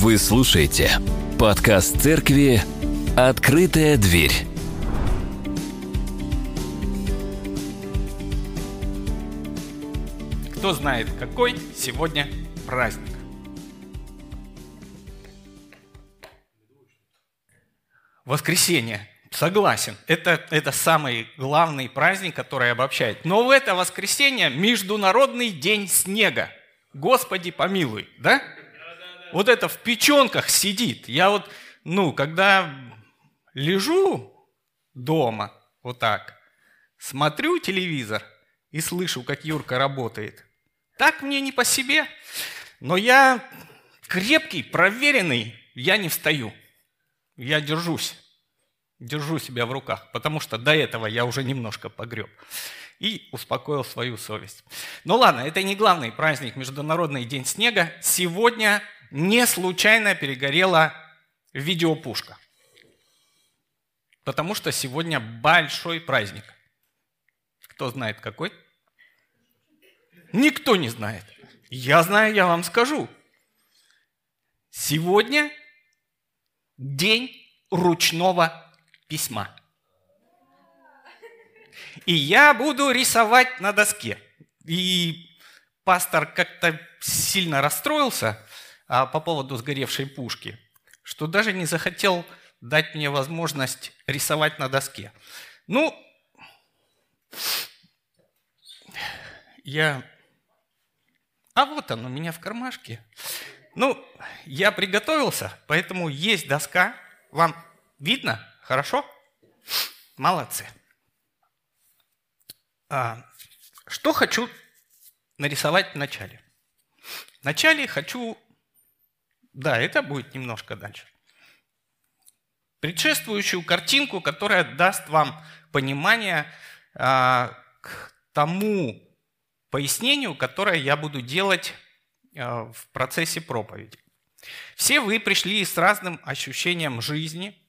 Вы слушаете подкаст церкви «Открытая дверь». Кто знает, какой сегодня праздник? Воскресенье. Согласен. Это, это самый главный праздник, который обобщает. Но в это воскресенье Международный день снега. Господи помилуй, да? Вот это в печенках сидит. Я вот, ну, когда лежу дома, вот так, смотрю телевизор и слышу, как Юрка работает. Так мне не по себе. Но я крепкий, проверенный, я не встаю. Я держусь. Держу себя в руках, потому что до этого я уже немножко погреб и успокоил свою совесть. Ну ладно, это не главный праздник, Международный день снега. Сегодня не случайно перегорела видеопушка. Потому что сегодня большой праздник. Кто знает какой? Никто не знает. Я знаю, я вам скажу. Сегодня день ручного письма. И я буду рисовать на доске. И пастор как-то сильно расстроился по поводу сгоревшей пушки, что даже не захотел дать мне возможность рисовать на доске. Ну, я... А вот он у меня в кармашке. Ну, я приготовился, поэтому есть доска. Вам видно? Хорошо? Молодцы. А, что хочу нарисовать в начале? В начале хочу... Да, это будет немножко дальше. Предшествующую картинку, которая даст вам понимание а, к тому пояснению, которое я буду делать а, в процессе проповеди. Все вы пришли с разным ощущением жизни,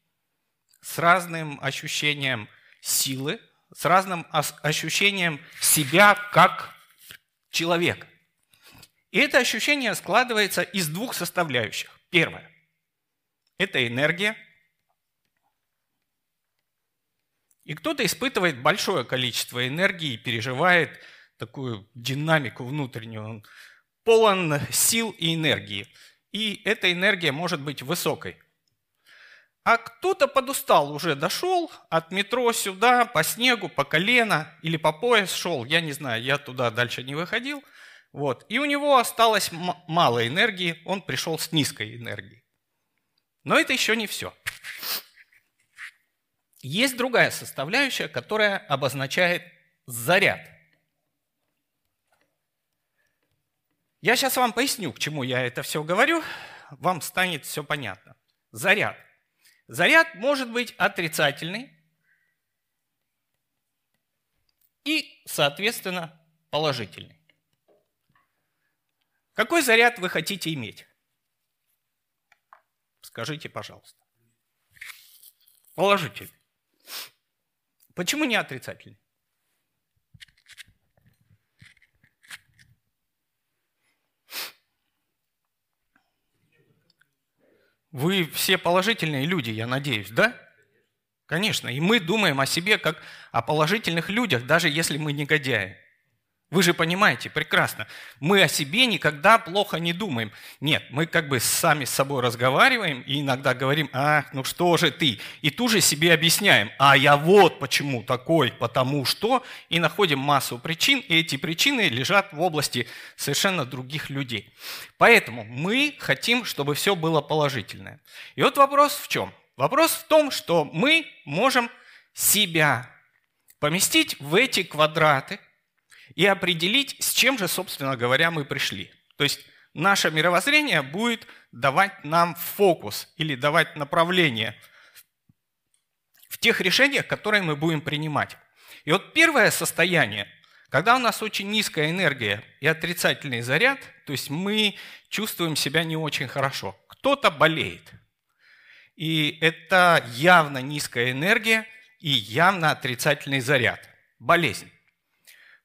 с разным ощущением силы, с разным ощущением себя как человека. И это ощущение складывается из двух составляющих. Первое – это энергия. И кто-то испытывает большое количество энергии и переживает такую динамику внутреннюю. Он полон сил и энергии. И эта энергия может быть высокой – а кто-то подустал, уже дошел от метро сюда, по снегу, по колено или по пояс шел, я не знаю, я туда дальше не выходил. Вот. И у него осталось мало энергии, он пришел с низкой энергией. Но это еще не все. Есть другая составляющая, которая обозначает заряд. Я сейчас вам поясню, к чему я это все говорю, вам станет все понятно. Заряд. Заряд может быть отрицательный и, соответственно, положительный. Какой заряд вы хотите иметь? Скажите, пожалуйста. Положительный. Почему не отрицательный? Вы все положительные люди, я надеюсь, да? Конечно. И мы думаем о себе как о положительных людях, даже если мы негодяи. Вы же понимаете прекрасно, мы о себе никогда плохо не думаем. Нет, мы как бы сами с собой разговариваем и иногда говорим, а, ну что же ты? И тут же себе объясняем, а я вот почему такой, потому что, и находим массу причин, и эти причины лежат в области совершенно других людей. Поэтому мы хотим, чтобы все было положительное. И вот вопрос в чем? Вопрос в том, что мы можем себя поместить в эти квадраты – и определить, с чем же, собственно говоря, мы пришли. То есть наше мировоззрение будет давать нам фокус или давать направление в тех решениях, которые мы будем принимать. И вот первое состояние, когда у нас очень низкая энергия и отрицательный заряд, то есть мы чувствуем себя не очень хорошо. Кто-то болеет. И это явно низкая энергия и явно отрицательный заряд. Болезнь.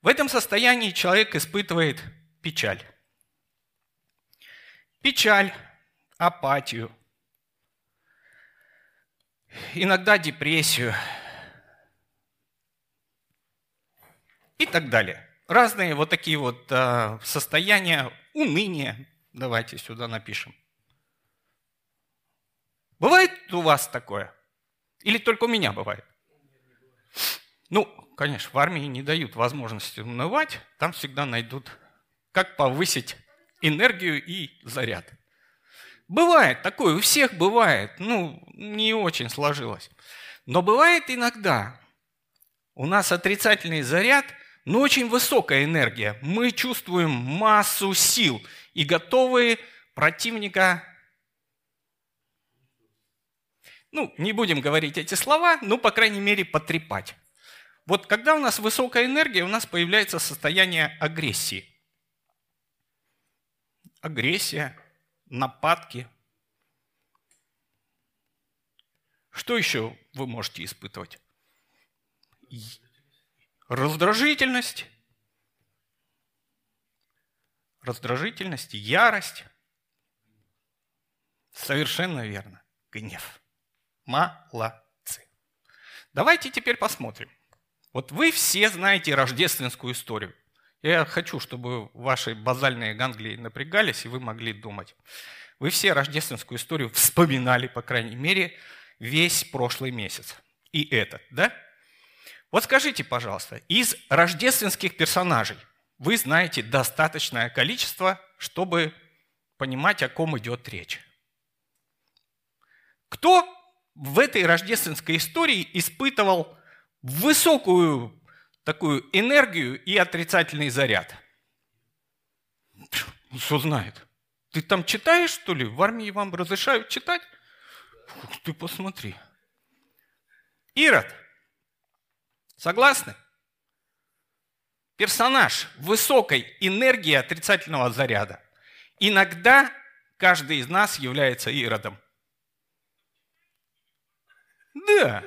В этом состоянии человек испытывает печаль. Печаль апатию, иногда депрессию и так далее. Разные вот такие вот а, состояния уныния. Давайте сюда напишем. Бывает у вас такое? Или только у меня бывает? Ну, конечно, в армии не дают возможности унывать, там всегда найдут, как повысить энергию и заряд. Бывает такое, у всех бывает, ну, не очень сложилось. Но бывает иногда, у нас отрицательный заряд, но очень высокая энергия. Мы чувствуем массу сил и готовы противника ну, не будем говорить эти слова, но, по крайней мере, потрепать. Вот когда у нас высокая энергия, у нас появляется состояние агрессии. Агрессия, нападки. Что еще вы можете испытывать? Раздражительность. Раздражительность, ярость. Совершенно верно. Гнев. Молодцы. Давайте теперь посмотрим. Вот вы все знаете рождественскую историю. Я хочу, чтобы ваши базальные ганглии напрягались, и вы могли думать. Вы все рождественскую историю вспоминали, по крайней мере, весь прошлый месяц. И этот, да? Вот скажите, пожалуйста, из рождественских персонажей вы знаете достаточное количество, чтобы понимать, о ком идет речь. Кто в этой рождественской истории испытывал высокую такую энергию и отрицательный заряд. Ну, что знает? Ты там читаешь, что ли? В армии вам разрешают читать? Фух, ты посмотри. Ирод. Согласны? Персонаж высокой энергии отрицательного заряда. Иногда каждый из нас является Иродом. Да.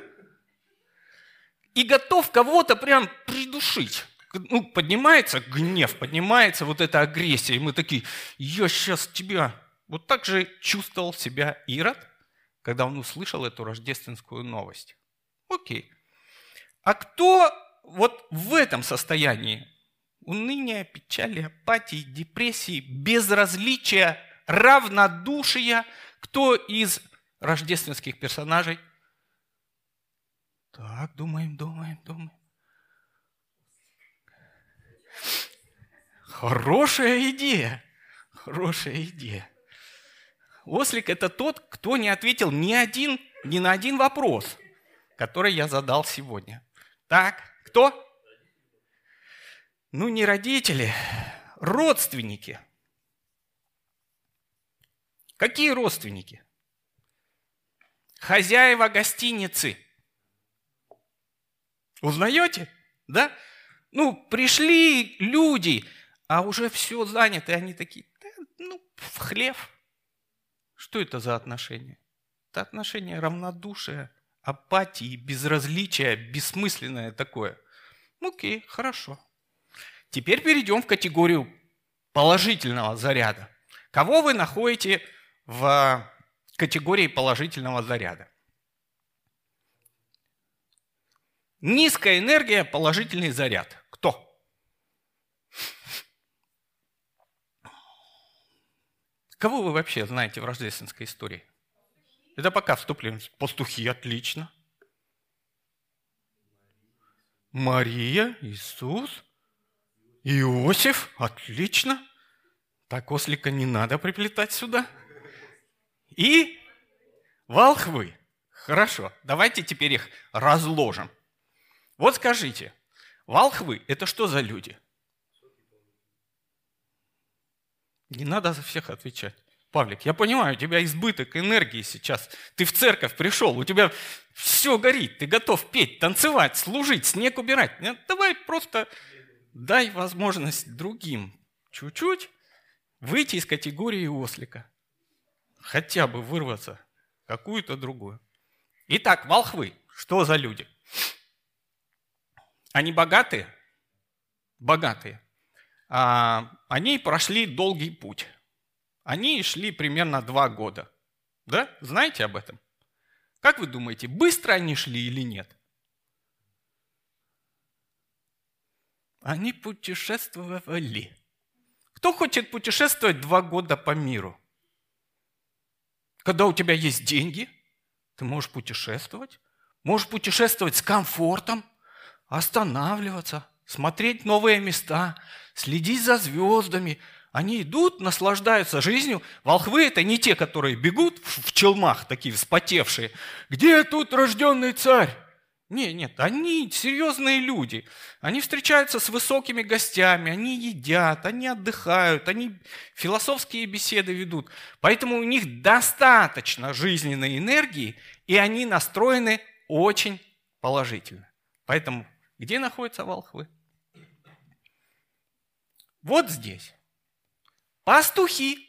И готов кого-то прям придушить. Ну, поднимается гнев, поднимается вот эта агрессия, и мы такие, я сейчас тебя... Вот так же чувствовал себя Ирод, когда он услышал эту рождественскую новость. Окей. А кто вот в этом состоянии уныния, печали, апатии, депрессии, безразличия, равнодушия, кто из рождественских персонажей так, думаем, думаем, думаем. Хорошая идея. Хорошая идея. Ослик – это тот, кто не ответил ни, один, ни на один вопрос, который я задал сегодня. Так, кто? Ну, не родители, родственники. Какие родственники? Хозяева гостиницы – Узнаете? Да? Ну, пришли люди, а уже все занято, и они такие, да, ну, в хлев. Что это за отношения? Это отношение равнодушия, апатии, безразличия, бессмысленное такое. Окей, хорошо. Теперь перейдем в категорию положительного заряда. Кого вы находите в категории положительного заряда? Низкая энергия, положительный заряд. Кто? Кого вы вообще знаете в рождественской истории? Это пока вступление. Пастухи, отлично. Мария, Иисус, Иосиф, отлично. Так ослика не надо приплетать сюда. И волхвы. Хорошо, давайте теперь их разложим. Вот скажите, волхвы – это что за люди? Не надо за всех отвечать. Павлик, я понимаю, у тебя избыток энергии сейчас. Ты в церковь пришел, у тебя все горит, ты готов петь, танцевать, служить, снег убирать. Нет, давай просто дай возможность другим чуть-чуть выйти из категории ослика. Хотя бы вырваться какую-то другую. Итак, волхвы, что за люди? Они богатые? Богатые. А, они прошли долгий путь. они шли примерно два года. Да? Знаете об этом? Как вы думаете, быстро они шли или нет? Они путешествовали. Кто хочет путешествовать два года по миру? Когда у тебя есть деньги, ты можешь путешествовать. Можешь путешествовать с комфортом, останавливаться, смотреть новые места, следить за звездами. Они идут, наслаждаются жизнью. Волхвы – это не те, которые бегут в челмах, такие вспотевшие. Где тут рожденный царь? Нет, нет, они серьезные люди. Они встречаются с высокими гостями, они едят, они отдыхают, они философские беседы ведут. Поэтому у них достаточно жизненной энергии, и они настроены очень положительно. Поэтому где находятся волхвы? Вот здесь. Пастухи.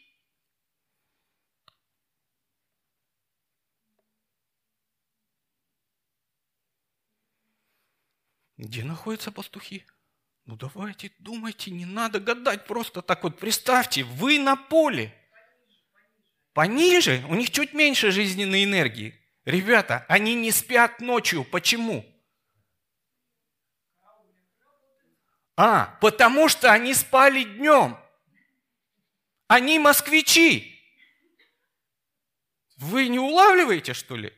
Где находятся пастухи? Ну давайте, думайте, не надо гадать, просто так вот представьте, вы на поле. Пониже, у них чуть меньше жизненной энергии. Ребята, они не спят ночью. Почему? А, потому что они спали днем. Они москвичи. Вы не улавливаете, что ли?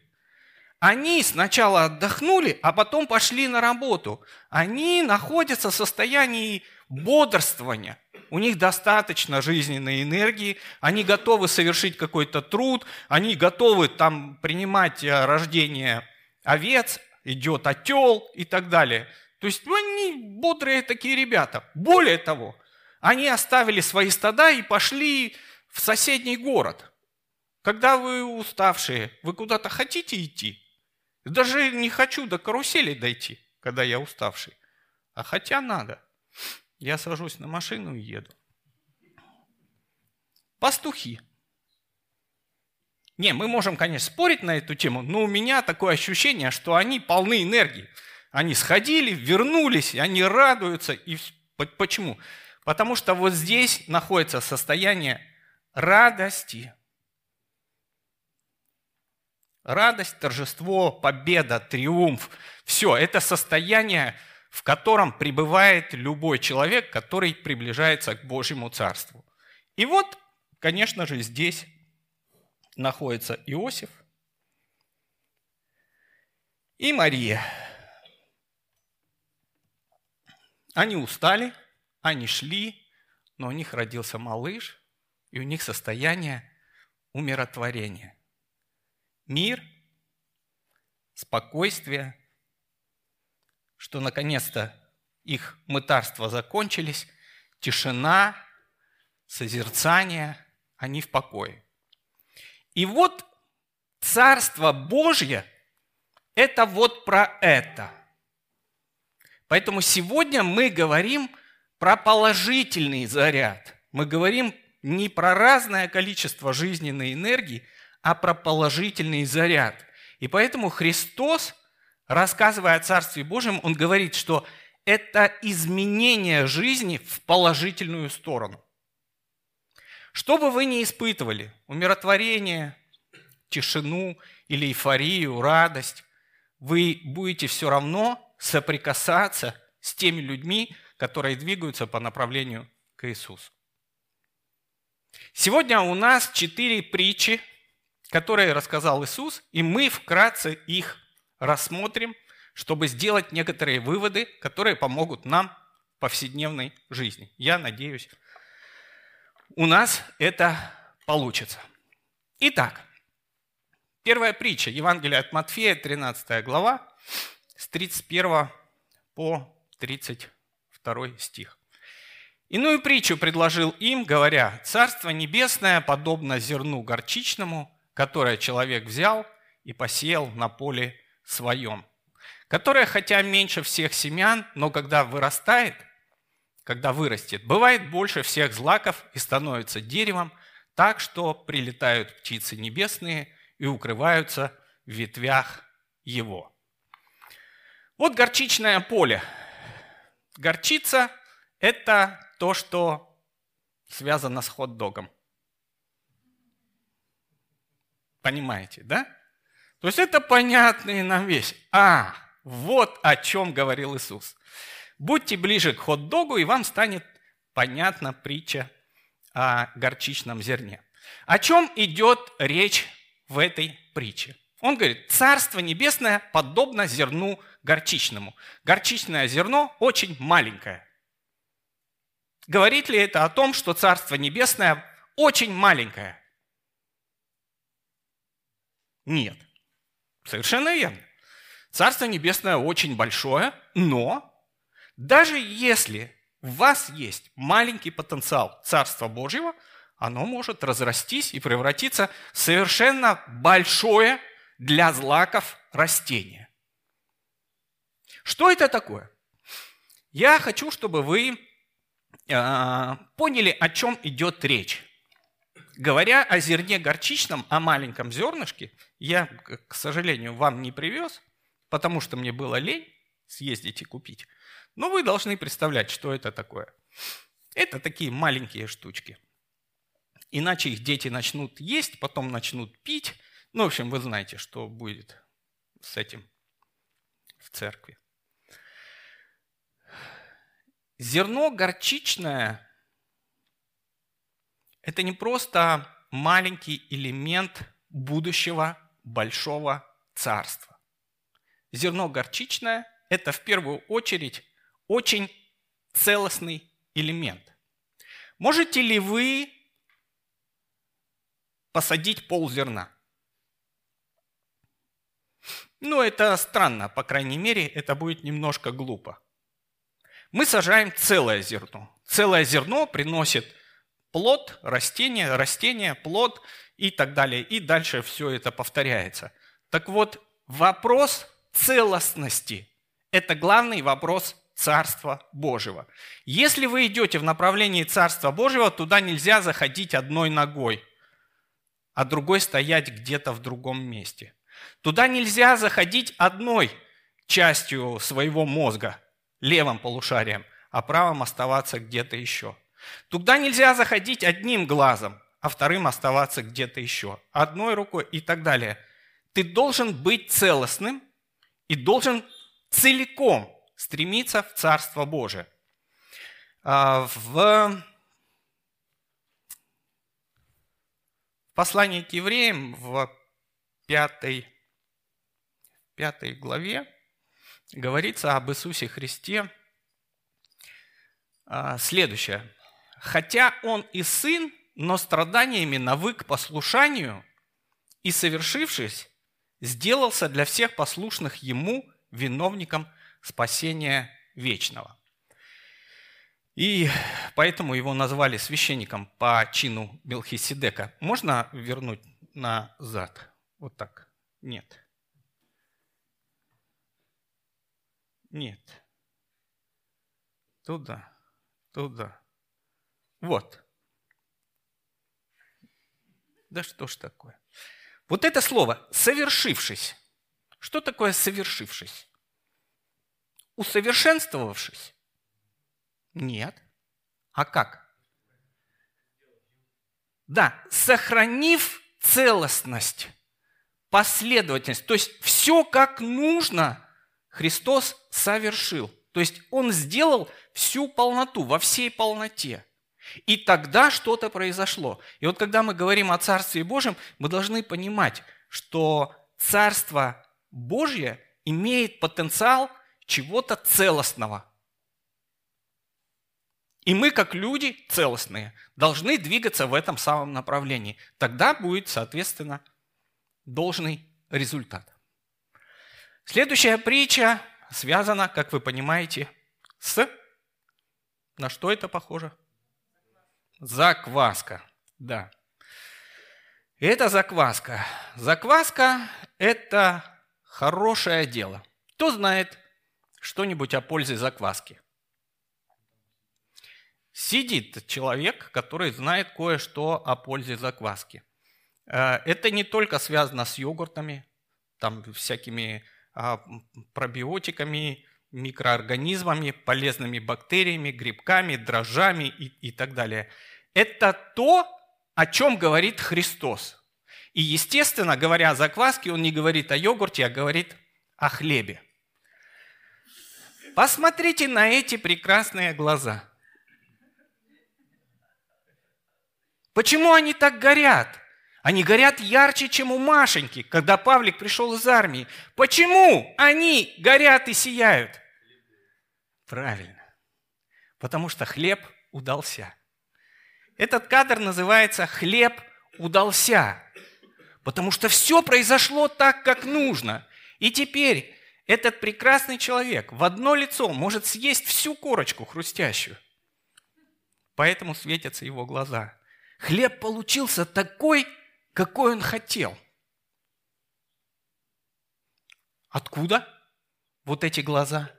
Они сначала отдохнули, а потом пошли на работу. Они находятся в состоянии бодрствования. У них достаточно жизненной энергии, они готовы совершить какой-то труд, они готовы там принимать э, рождение овец, идет отел и так далее. То есть ну, они бодрые такие ребята. Более того, они оставили свои стада и пошли в соседний город. Когда вы уставшие, вы куда-то хотите идти? Даже не хочу до карусели дойти, когда я уставший. А хотя надо. Я сажусь на машину и еду. Пастухи. Не, мы можем, конечно, спорить на эту тему, но у меня такое ощущение, что они полны энергии. Они сходили, вернулись, они радуются. И почему? Потому что вот здесь находится состояние радости. Радость, торжество, победа, триумф. Все, это состояние, в котором пребывает любой человек, который приближается к Божьему Царству. И вот, конечно же, здесь находится Иосиф и Мария. Они устали, они шли, но у них родился малыш, и у них состояние умиротворения – мир, спокойствие, что наконец-то их мытарства закончились, тишина, созерцание, они в покое. И вот Царство Божье – это вот про это. Поэтому сегодня мы говорим про положительный заряд. Мы говорим не про разное количество жизненной энергии – а про положительный заряд. И поэтому Христос, рассказывая о Царстве Божьем, Он говорит, что это изменение жизни в положительную сторону. Что бы вы ни испытывали, умиротворение, тишину или эйфорию, радость, вы будете все равно соприкасаться с теми людьми, которые двигаются по направлению к Иисусу. Сегодня у нас четыре притчи которые рассказал Иисус, и мы вкратце их рассмотрим, чтобы сделать некоторые выводы, которые помогут нам в повседневной жизни. Я надеюсь, у нас это получится. Итак, первая притча, Евангелие от Матфея, 13 глава, с 31 по 32 стих. Иную притчу предложил им, говоря, «Царство небесное подобно зерну горчичному, которое человек взял и посеял на поле своем, которое, хотя меньше всех семян, но когда вырастает, когда вырастет, бывает больше всех злаков и становится деревом, так что прилетают птицы небесные и укрываются в ветвях его. Вот горчичное поле. Горчица – это то, что связано с хот-догом. понимаете, да? То есть это понятная нам вещь. А, вот о чем говорил Иисус. Будьте ближе к хот-догу, и вам станет понятна притча о горчичном зерне. О чем идет речь в этой притче? Он говорит, Царство Небесное подобно зерну горчичному. Горчичное зерно очень маленькое. Говорит ли это о том, что Царство Небесное очень маленькое? Нет. Совершенно верно. Царство Небесное очень большое, но даже если у вас есть маленький потенциал Царства Божьего, оно может разрастись и превратиться в совершенно большое для злаков растение. Что это такое? Я хочу, чтобы вы э, поняли, о чем идет речь. Говоря о зерне горчичном, о маленьком зернышке, я, к сожалению, вам не привез, потому что мне было лень съездить и купить. Но вы должны представлять, что это такое. Это такие маленькие штучки. Иначе их дети начнут есть, потом начнут пить. Ну, в общем, вы знаете, что будет с этим в церкви. Зерно горчичное – это не просто маленький элемент будущего большого царства. Зерно горчичное – это в первую очередь очень целостный элемент. Можете ли вы посадить пол зерна? Ну, это странно, по крайней мере, это будет немножко глупо. Мы сажаем целое зерно. Целое зерно приносит плод, растение, растение, плод и так далее. И дальше все это повторяется. Так вот, вопрос целостности – это главный вопрос Царства Божьего. Если вы идете в направлении Царства Божьего, туда нельзя заходить одной ногой, а другой стоять где-то в другом месте. Туда нельзя заходить одной частью своего мозга, левым полушарием, а правым оставаться где-то еще. Туда нельзя заходить одним глазом, а вторым оставаться где-то еще, одной рукой и так далее. Ты должен быть целостным и должен целиком стремиться в Царство Божие. А, в послании к евреям в пятой, пятой главе говорится об Иисусе Христе а, следующее. «Хотя Он и Сын, но страданиями навык послушанию и, совершившись, сделался для всех послушных Ему виновником спасения вечного». И поэтому его назвали священником по чину Белхиседека. Можно вернуть назад? Вот так. Нет. Нет. Туда, туда. Вот. Да что ж такое? Вот это слово «совершившись». Что такое «совершившись»? Усовершенствовавшись? Нет. А как? Да, сохранив целостность, последовательность. То есть все как нужно – Христос совершил. То есть Он сделал всю полноту, во всей полноте. И тогда что-то произошло. И вот когда мы говорим о Царстве Божьем, мы должны понимать, что Царство Божье имеет потенциал чего-то целостного. И мы, как люди целостные, должны двигаться в этом самом направлении. Тогда будет, соответственно, должный результат. Следующая притча связана, как вы понимаете, с... На что это похоже? Закваска. Да. Это закваска. Закваска – это хорошее дело. Кто знает что-нибудь о пользе закваски? Сидит человек, который знает кое-что о пользе закваски. Э, это не только связано с йогуртами, там всякими пробиотиками, микроорганизмами, полезными бактериями, грибками, дрожжами и, и так далее. Это то, о чем говорит Христос. И, естественно, говоря о закваске, он не говорит о йогурте, а говорит о хлебе. Посмотрите на эти прекрасные глаза. Почему они так горят? Они горят ярче, чем у Машеньки, когда Павлик пришел из армии. Почему они горят и сияют? Правильно. Потому что хлеб удался. Этот кадр называется «Хлеб удался». Потому что все произошло так, как нужно. И теперь этот прекрасный человек в одно лицо может съесть всю корочку хрустящую. Поэтому светятся его глаза. Хлеб получился такой, какой он хотел. Откуда вот эти глаза?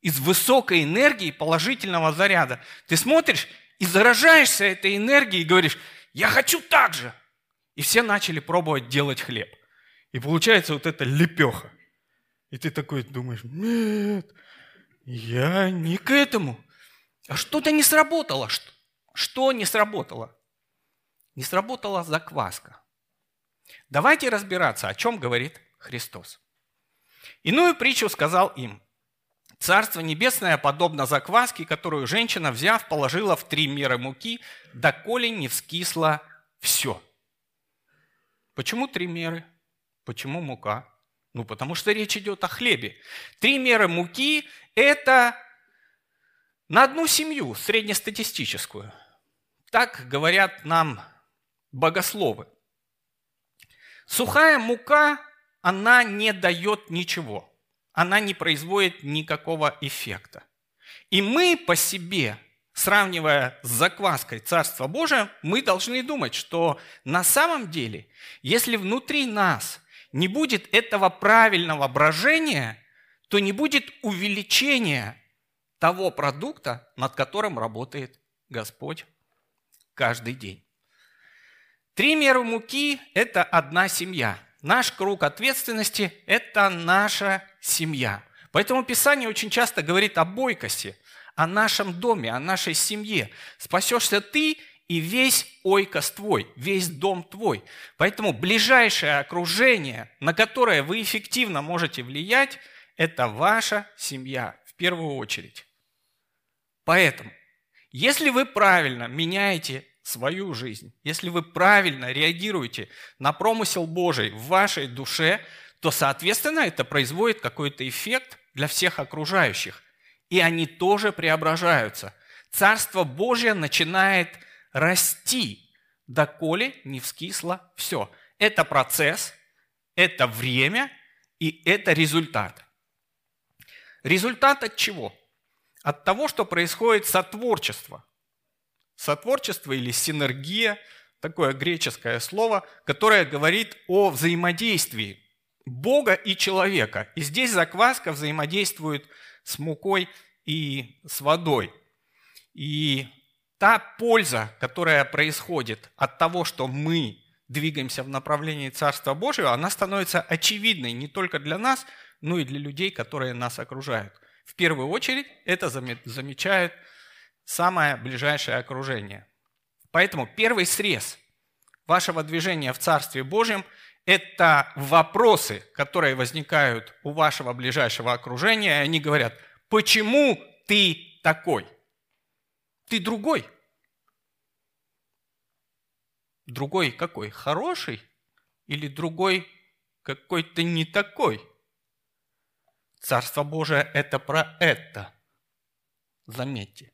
Из высокой энергии положительного заряда. Ты смотришь и заражаешься этой энергией и говоришь, я хочу так же. И все начали пробовать делать хлеб. И получается вот эта лепеха. И ты такой думаешь, нет, я не к этому. А что-то не сработало. Что, что не сработало? Не сработала закваска. Давайте разбираться, о чем говорит Христос. Иную притчу сказал им. Царство небесное подобно закваске, которую женщина, взяв, положила в три меры муки, доколе не вскисло все. Почему три меры? Почему мука? Ну, потому что речь идет о хлебе. Три меры муки – это на одну семью, среднестатистическую. Так говорят нам богословы. Сухая мука, она не дает ничего. Она не производит никакого эффекта. И мы по себе, сравнивая с закваской Царства Божия, мы должны думать, что на самом деле, если внутри нас не будет этого правильного брожения, то не будет увеличения того продукта, над которым работает Господь каждый день. Три меры муки – это одна семья. Наш круг ответственности – это наша семья. Поэтому Писание очень часто говорит о бойкости, о нашем доме, о нашей семье. Спасешься ты и весь ойкос твой, весь дом твой. Поэтому ближайшее окружение, на которое вы эффективно можете влиять, это ваша семья в первую очередь. Поэтому, если вы правильно меняете свою жизнь, если вы правильно реагируете на промысел Божий в вашей душе, то, соответственно, это производит какой-то эффект для всех окружающих. И они тоже преображаются. Царство Божье начинает расти, доколе не вскисло все. Это процесс, это время и это результат. Результат от чего? От того, что происходит сотворчество. Сотворчество или синергия – такое греческое слово, которое говорит о взаимодействии Бога и человека. И здесь закваска взаимодействует с мукой и с водой. И та польза, которая происходит от того, что мы двигаемся в направлении Царства Божьего, она становится очевидной не только для нас, но и для людей, которые нас окружают. В первую очередь это замечают самое ближайшее окружение. Поэтому первый срез вашего движения в Царстве Божьем – это вопросы, которые возникают у вашего ближайшего окружения, и они говорят, почему ты такой? Ты другой. Другой какой? Хороший? Или другой какой-то не такой? Царство Божие – это про это. Заметьте.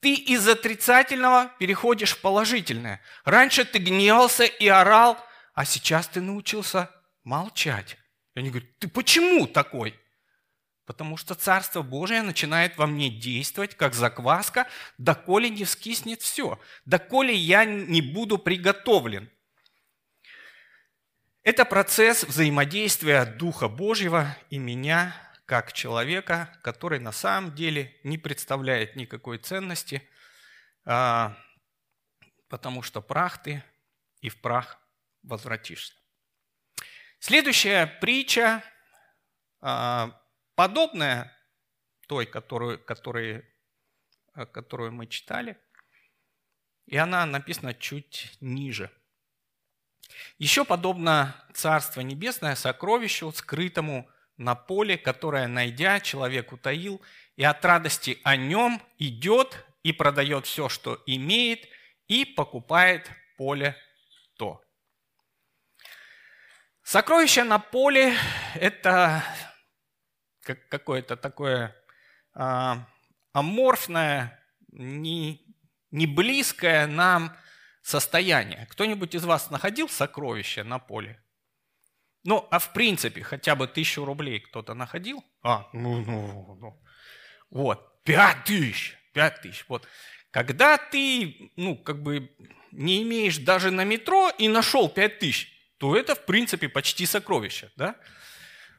Ты из отрицательного переходишь в положительное. Раньше ты гневался и орал, а сейчас ты научился молчать. И они говорят, ты почему такой? Потому что Царство Божие начинает во мне действовать, как закваска, доколе не вскиснет все, доколе я не буду приготовлен. Это процесс взаимодействия Духа Божьего и меня как человека, который на самом деле не представляет никакой ценности, а, потому что прах ты и в прах возвратишься. Следующая притча, а, подобная той, которую, которую, которую мы читали, и она написана чуть ниже. Еще подобно Царство Небесное сокровищу, скрытому на поле, которое, найдя, человек утаил, и от радости о нем идет и продает все, что имеет, и покупает поле то. Сокровище на поле – это какое-то такое а, аморфное, не, не близкое нам состояние. Кто-нибудь из вас находил сокровище на поле? Ну, а в принципе, хотя бы тысячу рублей кто-то находил? А, ну, ну, ну. Вот, пять тысяч, пять тысяч. Вот. Когда ты, ну, как бы не имеешь даже на метро и нашел пять тысяч, то это, в принципе, почти сокровище, да?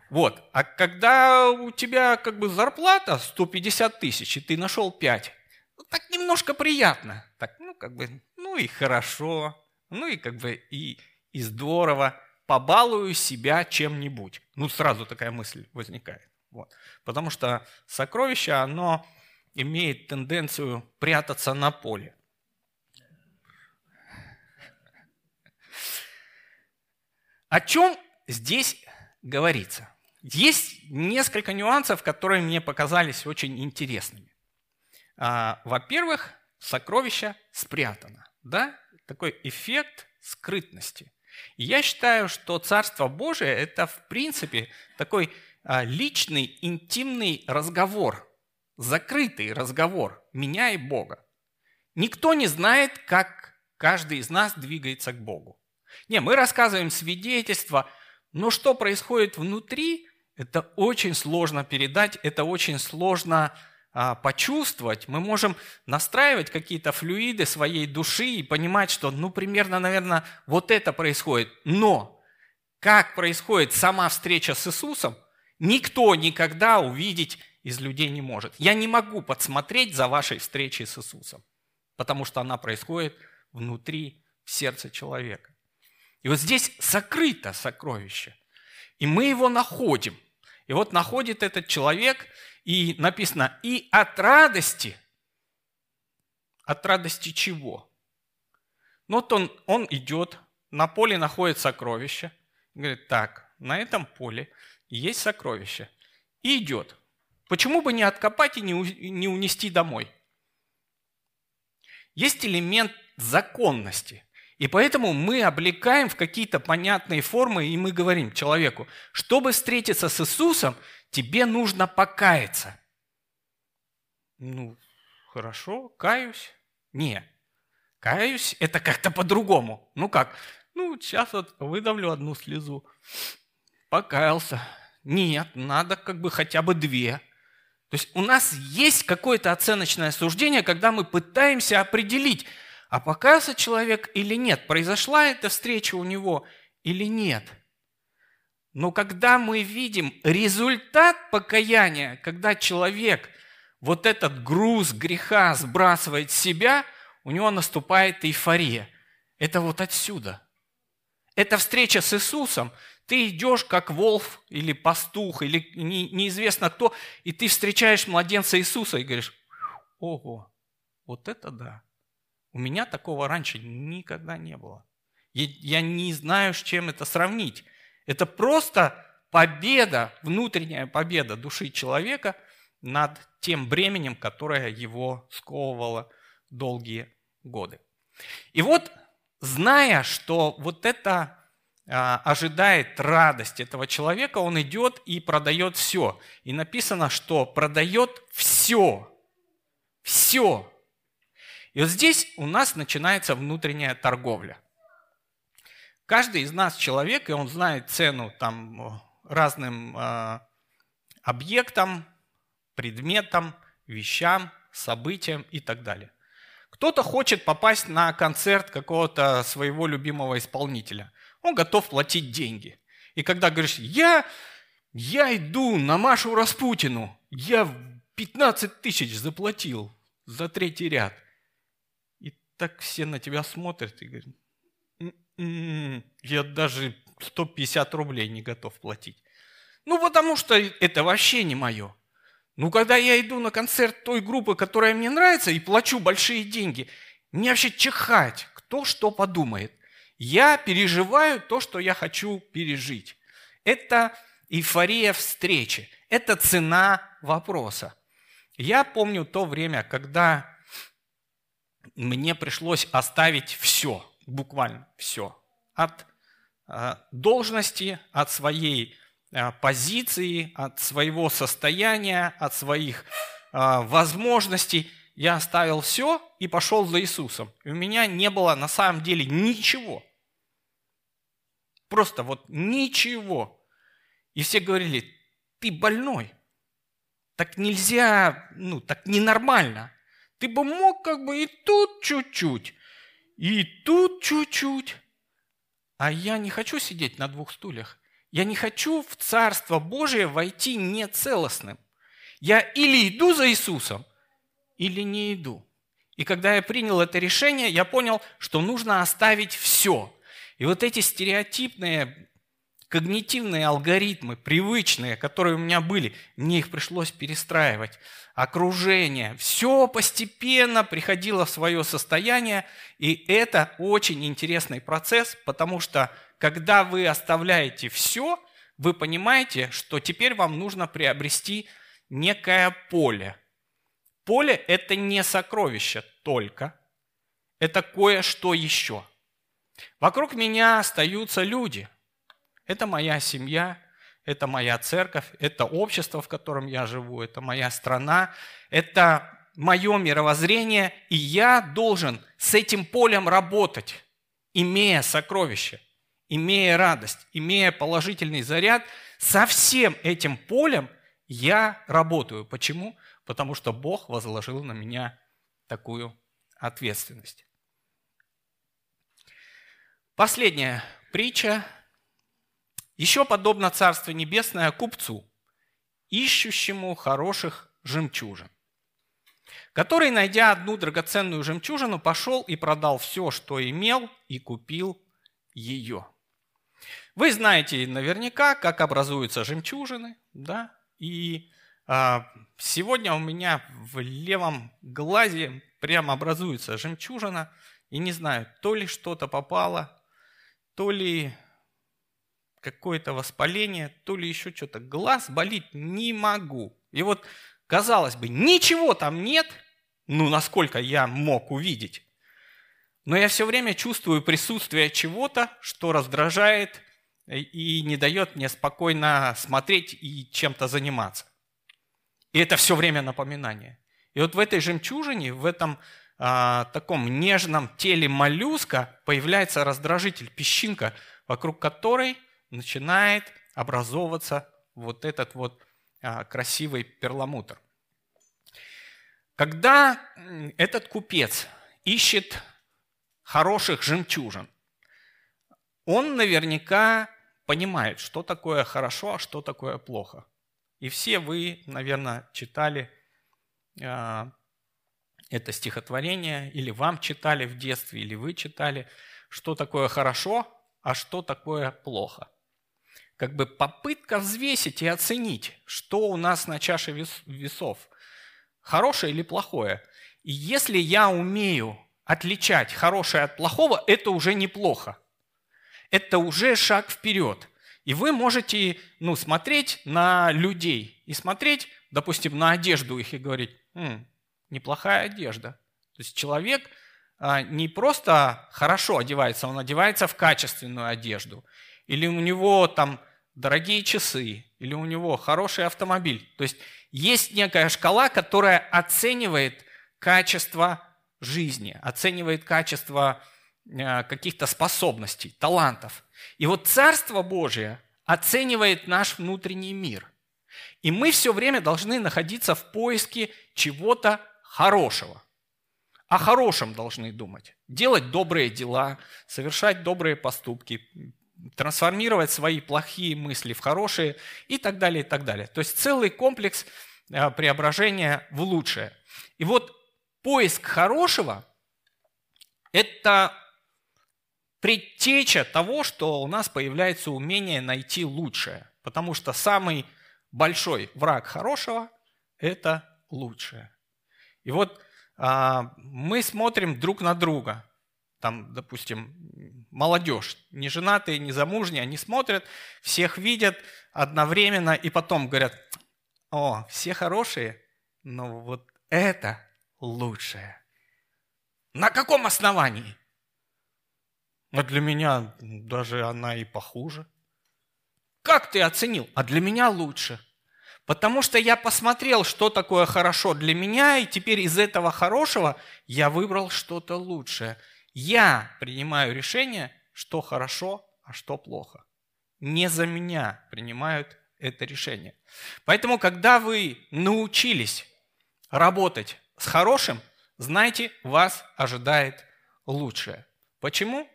Вот. А когда у тебя как бы зарплата 150 тысяч, и ты нашел 5, ну, так немножко приятно. Так, ну, как бы, ну и хорошо, ну и как бы и, и здорово. Побалую себя чем-нибудь. Ну, сразу такая мысль возникает. Вот. Потому что сокровище, оно имеет тенденцию прятаться на поле. О чем здесь говорится? Есть несколько нюансов, которые мне показались очень интересными. А, во-первых, сокровище спрятано. Да? Такой эффект скрытности. И я считаю, что Царство Божие – это, в принципе, такой а, личный, интимный разговор, закрытый разговор меня и Бога. Никто не знает, как каждый из нас двигается к Богу. Не, мы рассказываем свидетельства, но что происходит внутри, это очень сложно передать, это очень сложно почувствовать. Мы можем настраивать какие-то флюиды своей души и понимать, что, ну, примерно, наверное, вот это происходит. Но как происходит сама встреча с Иисусом, никто никогда увидеть из людей не может. Я не могу подсмотреть за вашей встречей с Иисусом, потому что она происходит внутри сердца человека. И вот здесь сокрыто сокровище. И мы его находим – и вот находит этот человек, и написано, и от радости. От радости чего? Ну вот он, он идет, на поле находит сокровище. Говорит, так, на этом поле есть сокровище. И идет. Почему бы не откопать и не унести домой? Есть элемент законности – и поэтому мы облекаем в какие-то понятные формы, и мы говорим человеку, чтобы встретиться с Иисусом, тебе нужно покаяться. Ну, хорошо, каюсь. Не, каюсь – это как-то по-другому. Ну как? Ну, сейчас вот выдавлю одну слезу. Покаялся. Нет, надо как бы хотя бы две. То есть у нас есть какое-то оценочное суждение, когда мы пытаемся определить – а покаялся человек или нет, произошла эта встреча у него или нет. Но когда мы видим результат покаяния, когда человек вот этот груз греха сбрасывает с себя, у него наступает эйфория. Это вот отсюда. Это встреча с Иисусом. Ты идешь как волф или пастух, или не, неизвестно кто, и ты встречаешь младенца Иисуса и говоришь, ого, вот это да. У меня такого раньше никогда не было. Я не знаю, с чем это сравнить. Это просто победа, внутренняя победа души человека над тем бременем, которое его сковывало долгие годы. И вот, зная, что вот это а, ожидает радость этого человека, он идет и продает все. И написано, что продает все. Все. И вот здесь у нас начинается внутренняя торговля. Каждый из нас человек, и он знает цену там, разным э, объектам, предметам, вещам, событиям и так далее. Кто-то хочет попасть на концерт какого-то своего любимого исполнителя. Он готов платить деньги. И когда говоришь, я, я иду на Машу Распутину, я 15 тысяч заплатил за третий ряд – так все на тебя смотрят и говорят, «М-м-м, я даже 150 рублей не готов платить. Ну, потому что это вообще не мое. Ну, когда я иду на концерт той группы, которая мне нравится, и плачу большие деньги, мне вообще чихать, кто что подумает. Я переживаю то, что я хочу пережить. Это эйфория встречи. Это цена вопроса. Я помню то время, когда мне пришлось оставить все, буквально все. От э, должности, от своей э, позиции, от своего состояния, от своих э, возможностей. Я оставил все и пошел за Иисусом. И у меня не было на самом деле ничего. Просто вот ничего. И все говорили, ты больной. Так нельзя, ну, так ненормально. Ты бы мог как бы и тут чуть-чуть, и тут чуть-чуть. А я не хочу сидеть на двух стульях. Я не хочу в Царство Божие войти нецелостным. Я или иду за Иисусом, или не иду. И когда я принял это решение, я понял, что нужно оставить все. И вот эти стереотипные когнитивные алгоритмы, привычные, которые у меня были, мне их пришлось перестраивать. Окружение, все постепенно приходило в свое состояние, и это очень интересный процесс, потому что когда вы оставляете все, вы понимаете, что теперь вам нужно приобрести некое поле. Поле – это не сокровище только, это кое-что еще. Вокруг меня остаются люди – это моя семья, это моя церковь, это общество, в котором я живу, это моя страна, это мое мировоззрение, и я должен с этим полем работать, имея сокровище, имея радость, имея положительный заряд, со всем этим полем я работаю. Почему? Потому что Бог возложил на меня такую ответственность. Последняя притча еще подобно Царство Небесное купцу, ищущему хороших жемчужин, который, найдя одну драгоценную жемчужину, пошел и продал все, что имел, и купил ее. Вы знаете наверняка, как образуются жемчужины, да? И а, сегодня у меня в левом глазе прямо образуется жемчужина, и не знаю, то ли что-то попало, то ли какое-то воспаление, то ли еще что-то. Глаз болит не могу. И вот, казалось бы, ничего там нет, ну, насколько я мог увидеть. Но я все время чувствую присутствие чего-то, что раздражает и не дает мне спокойно смотреть и чем-то заниматься. И это все время напоминание. И вот в этой жемчужине, в этом а, таком нежном теле моллюска появляется раздражитель, песчинка, вокруг которой начинает образовываться вот этот вот а, красивый перламутр. Когда этот купец ищет хороших жемчужин, он наверняка понимает, что такое хорошо, а что такое плохо. И все вы, наверное, читали э, это стихотворение, или вам читали в детстве, или вы читали, что такое хорошо, а что такое плохо как бы попытка взвесить и оценить, что у нас на чаше весов, хорошее или плохое. И если я умею отличать хорошее от плохого, это уже неплохо. Это уже шаг вперед. И вы можете ну, смотреть на людей и смотреть, допустим, на одежду их и говорить, М, неплохая одежда. То есть человек а, не просто хорошо одевается, он одевается в качественную одежду. Или у него там дорогие часы, или у него хороший автомобиль. То есть есть некая шкала, которая оценивает качество жизни, оценивает качество э, каких-то способностей, талантов. И вот Царство Божие оценивает наш внутренний мир. И мы все время должны находиться в поиске чего-то хорошего. О хорошем должны думать. Делать добрые дела, совершать добрые поступки, трансформировать свои плохие мысли в хорошие и так далее, и так далее. То есть целый комплекс э, преображения в лучшее. И вот поиск хорошего – это предтеча того, что у нас появляется умение найти лучшее. Потому что самый большой враг хорошего – это лучшее. И вот а, мы смотрим друг на друга. Там, допустим, молодежь, не женатые, не замужние, они смотрят, всех видят одновременно и потом говорят, о, все хорошие, но вот это лучшее. На каком основании? А для меня даже она и похуже. Как ты оценил? А для меня лучше. Потому что я посмотрел, что такое хорошо для меня, и теперь из этого хорошего я выбрал что-то лучшее. Я принимаю решение, что хорошо, а что плохо. Не за меня принимают это решение. Поэтому, когда вы научились работать с хорошим, знайте, вас ожидает лучшее. Почему?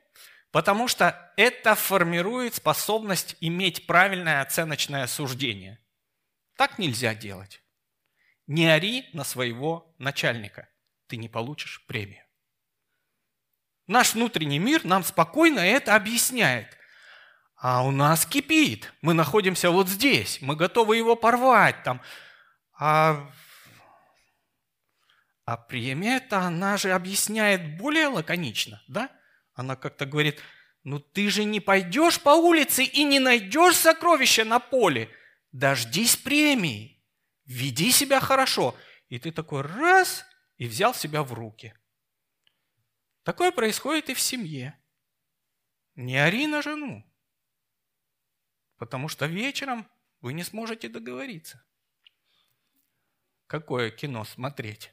Потому что это формирует способность иметь правильное оценочное суждение. Так нельзя делать. Не ори на своего начальника, ты не получишь премию. Наш внутренний мир нам спокойно это объясняет. А у нас кипит. Мы находимся вот здесь. Мы готовы его порвать. Там. А, а премия-то она же объясняет более лаконично. Да? Она как-то говорит, ну ты же не пойдешь по улице и не найдешь сокровища на поле. Дождись премии. Веди себя хорошо. И ты такой раз и взял себя в руки – Такое происходит и в семье. Не ори на жену, потому что вечером вы не сможете договориться. Какое кино смотреть?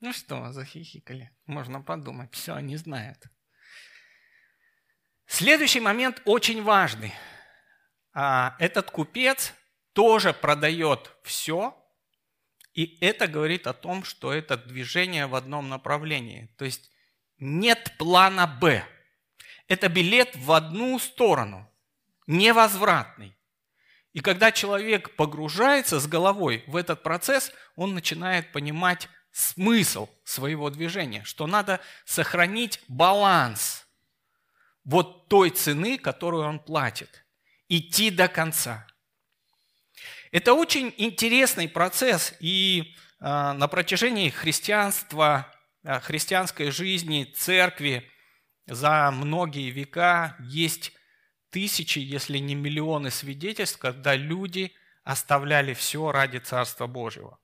Ну что, захихикали. Можно подумать, все, они знают. Следующий момент очень важный. А, этот купец тоже продает все, и это говорит о том, что это движение в одном направлении. То есть нет плана «Б». Это билет в одну сторону, невозвратный. И когда человек погружается с головой в этот процесс, он начинает понимать смысл своего движения, что надо сохранить баланс вот той цены, которую он платит, идти до конца – это очень интересный процесс, и а, на протяжении христианства, а, христианской жизни, церкви за многие века есть тысячи, если не миллионы свидетельств, когда люди оставляли все ради Царства Божьего.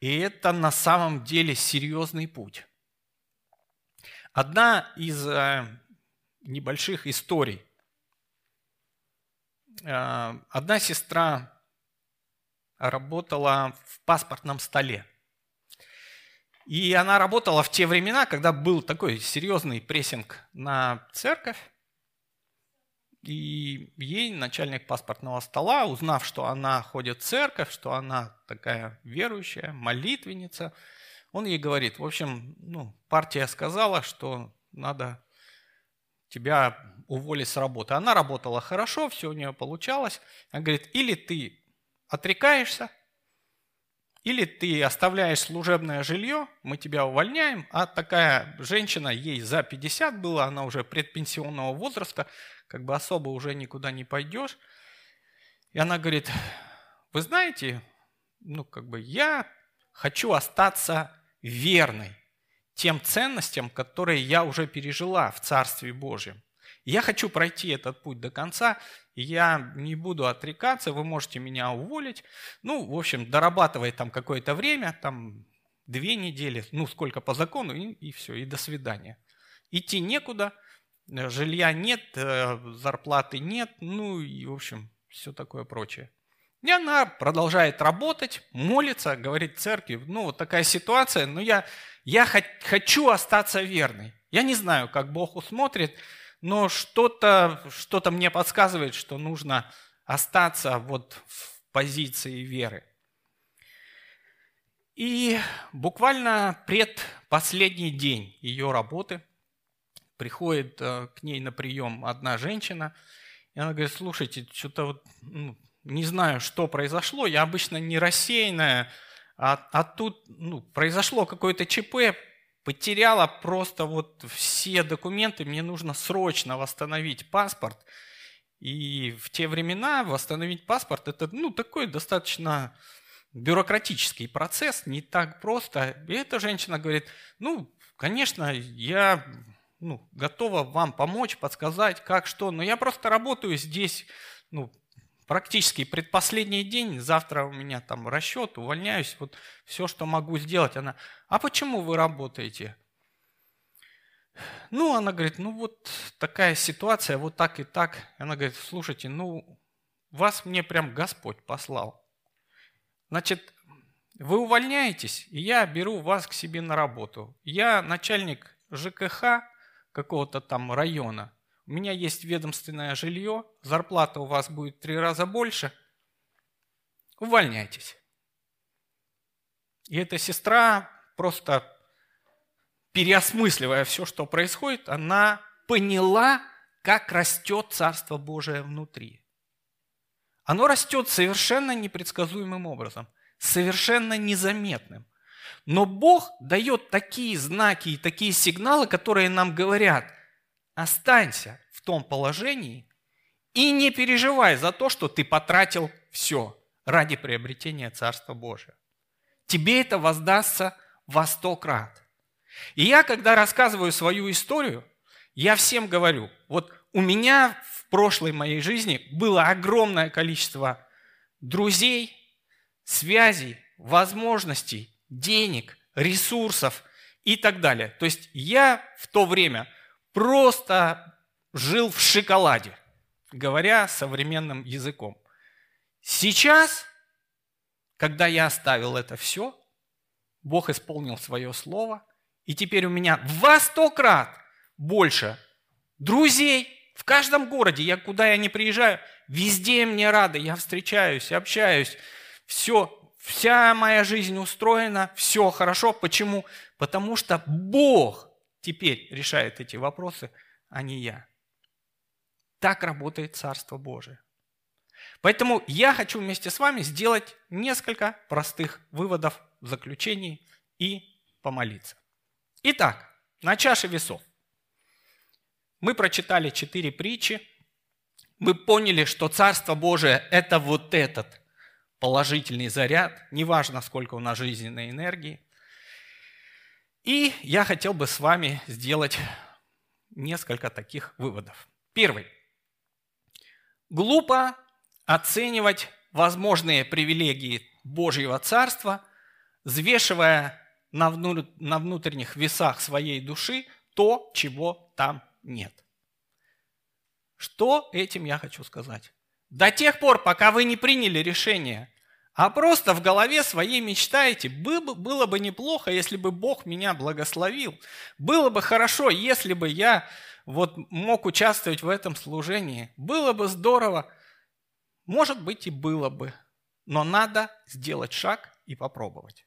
И это на самом деле серьезный путь. Одна из а, небольших историй – одна сестра работала в паспортном столе. И она работала в те времена, когда был такой серьезный прессинг на церковь. И ей начальник паспортного стола, узнав, что она ходит в церковь, что она такая верующая, молитвенница, он ей говорит, в общем, ну, партия сказала, что надо тебя уволить с работы. Она работала хорошо, все у нее получалось. Она говорит, или ты отрекаешься, или ты оставляешь служебное жилье, мы тебя увольняем, а такая женщина, ей за 50 было, она уже предпенсионного возраста, как бы особо уже никуда не пойдешь. И она говорит, вы знаете, ну как бы я хочу остаться верной тем ценностям, которые я уже пережила в Царстве Божьем. Я хочу пройти этот путь до конца, я не буду отрекаться, вы можете меня уволить. Ну, в общем, дорабатывать там какое-то время, там две недели, ну, сколько по закону, и, и все, и до свидания. Идти некуда, жилья нет, э, зарплаты нет, ну, и, в общем, все такое прочее. И она продолжает работать, молится, говорит церкви, ну вот такая ситуация, но я, я хочу остаться верной. Я не знаю, как Бог усмотрит, но что-то что мне подсказывает, что нужно остаться вот в позиции веры. И буквально предпоследний день ее работы приходит э, к ней на прием одна женщина, и она говорит, слушайте, что-то вот, ну, не знаю, что произошло, я обычно не рассеянная, а, а тут ну, произошло какое-то ЧП, потеряла просто вот все документы, мне нужно срочно восстановить паспорт. И в те времена восстановить паспорт это ну, такое достаточно бюрократический процесс, не так просто. И эта женщина говорит, ну, конечно, я ну, готова вам помочь, подсказать, как, что, но я просто работаю здесь, ну, практически предпоследний день, завтра у меня там расчет, увольняюсь, вот все, что могу сделать. Она, а почему вы работаете? Ну, она говорит, ну вот такая ситуация, вот так и так. Она говорит, слушайте, ну, вас мне прям Господь послал. Значит, вы увольняетесь, и я беру вас к себе на работу. Я начальник ЖКХ какого-то там района. У меня есть ведомственное жилье, зарплата у вас будет три раза больше. Увольняйтесь. И эта сестра просто переосмысливая все, что происходит, она поняла, как растет Царство Божие внутри. Оно растет совершенно непредсказуемым образом, совершенно незаметным. Но Бог дает такие знаки и такие сигналы, которые нам говорят, останься в том положении и не переживай за то, что ты потратил все ради приобретения Царства Божия. Тебе это воздастся во сто крат. И я, когда рассказываю свою историю, я всем говорю, вот у меня в прошлой моей жизни было огромное количество друзей, связей, возможностей, денег, ресурсов и так далее. То есть я в то время просто жил в шоколаде, говоря современным языком. Сейчас, когда я оставил это все, Бог исполнил свое слово – и теперь у меня во сто крат больше друзей в каждом городе. Я куда я не приезжаю, везде мне рады, я встречаюсь, общаюсь. Все, вся моя жизнь устроена, все хорошо. Почему? Потому что Бог теперь решает эти вопросы, а не я. Так работает Царство Божие. Поэтому я хочу вместе с вами сделать несколько простых выводов, заключений и помолиться. Итак, на чаше весов. Мы прочитали четыре притчи. Мы поняли, что Царство Божие – это вот этот положительный заряд, неважно, сколько у нас жизненной энергии. И я хотел бы с вами сделать несколько таких выводов. Первый. Глупо оценивать возможные привилегии Божьего Царства, взвешивая на, внутренних весах своей души то, чего там нет. Что этим я хочу сказать? До тех пор, пока вы не приняли решение, а просто в голове своей мечтаете, было, бы неплохо, если бы Бог меня благословил. Было бы хорошо, если бы я вот мог участвовать в этом служении. Было бы здорово. Может быть и было бы. Но надо сделать шаг и попробовать.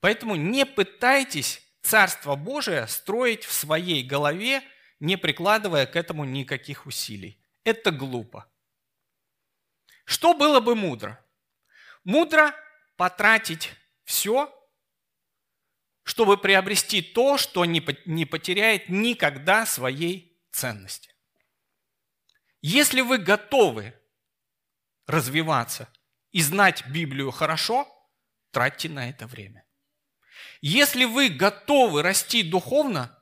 Поэтому не пытайтесь Царство Божие строить в своей голове, не прикладывая к этому никаких усилий. Это глупо. Что было бы мудро? Мудро потратить все, чтобы приобрести то, что не потеряет никогда своей ценности. Если вы готовы развиваться и знать Библию хорошо, тратьте на это время. Если вы готовы расти духовно,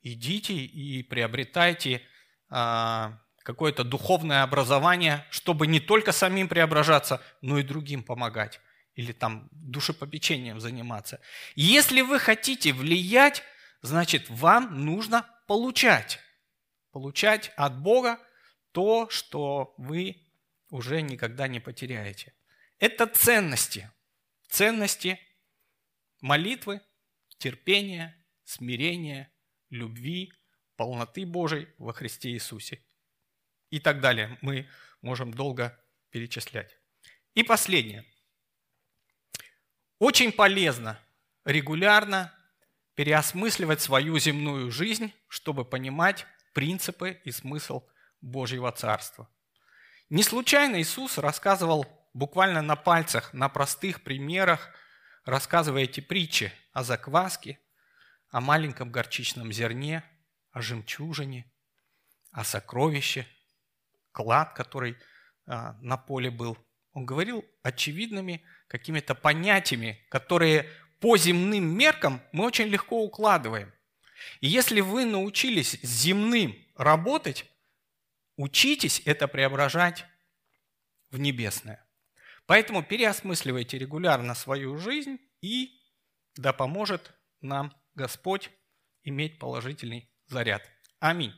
идите и приобретайте а, какое-то духовное образование, чтобы не только самим преображаться, но и другим помогать или там душепопечением заниматься. Если вы хотите влиять, значит, вам нужно получать. Получать от Бога то, что вы уже никогда не потеряете. Это ценности. Ценности молитвы, терпения, смирения, любви, полноты Божией во Христе Иисусе. И так далее. Мы можем долго перечислять. И последнее. Очень полезно регулярно переосмысливать свою земную жизнь, чтобы понимать принципы и смысл Божьего Царства. Не случайно Иисус рассказывал буквально на пальцах, на простых примерах рассказывая эти притчи о закваске, о маленьком горчичном зерне, о жемчужине, о сокровище, клад, который а, на поле был Он говорил очевидными какими-то понятиями, которые по земным меркам мы очень легко укладываем. И если вы научились земным работать, учитесь это преображать в небесное. Поэтому переосмысливайте регулярно свою жизнь, и да поможет нам Господь иметь положительный заряд. Аминь.